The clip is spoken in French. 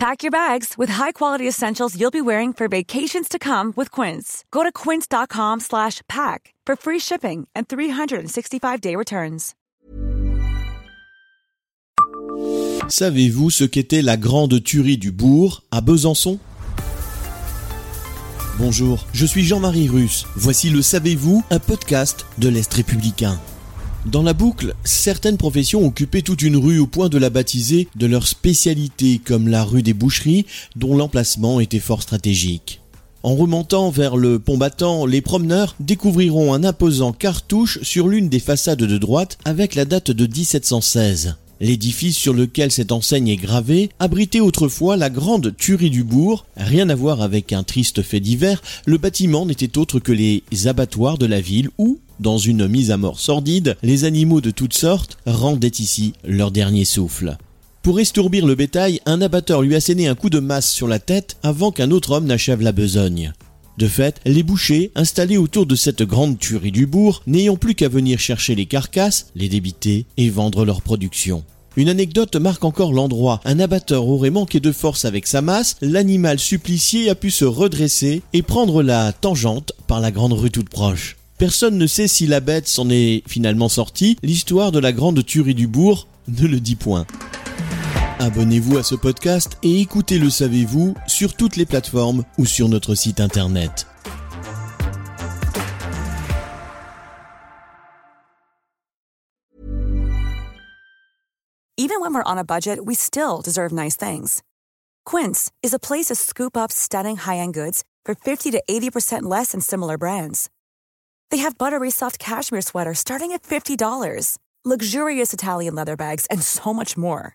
Pack your bags with high-quality essentials you'll be wearing for vacations to come with Quince. Go to quince.com slash pack for free shipping and 365-day returns. Savez-vous ce qu'était la grande tuerie du bourg à Besançon? Bonjour, je suis Jean-Marie Russe. Voici le Savez-vous, un podcast de l'Est républicain. Dans la boucle, certaines professions occupaient toute une rue au point de la baptiser de leur spécialité, comme la rue des Boucheries, dont l'emplacement était fort stratégique. En remontant vers le pont battant, les promeneurs découvriront un imposant cartouche sur l'une des façades de droite avec la date de 1716. L'édifice sur lequel cette enseigne est gravée abritait autrefois la grande tuerie du bourg. Rien à voir avec un triste fait divers, le bâtiment n'était autre que les abattoirs de la ville où, dans une mise à mort sordide, les animaux de toutes sortes rendaient ici leur dernier souffle. Pour estourbir le bétail, un abatteur lui assénait un coup de masse sur la tête avant qu'un autre homme n'achève la besogne. De fait, les bouchers, installés autour de cette grande tuerie du bourg, n'ayant plus qu'à venir chercher les carcasses, les débiter et vendre leur production. Une anecdote marque encore l'endroit. Un abatteur aurait manqué de force avec sa masse, l'animal supplicié a pu se redresser et prendre la tangente par la grande rue toute proche. Personne ne sait si la bête s'en est finalement sortie, l'histoire de la grande tuerie du bourg ne le dit point. Abonnez-vous à ce podcast et écoutez Le Savez-vous sur toutes les plateformes ou sur notre site internet. Even when we're on a budget, we still deserve nice things. Quince is a place to scoop up stunning high-end goods for 50 to 80% less than similar brands. They have buttery soft cashmere sweaters starting at $50, luxurious Italian leather bags, and so much more.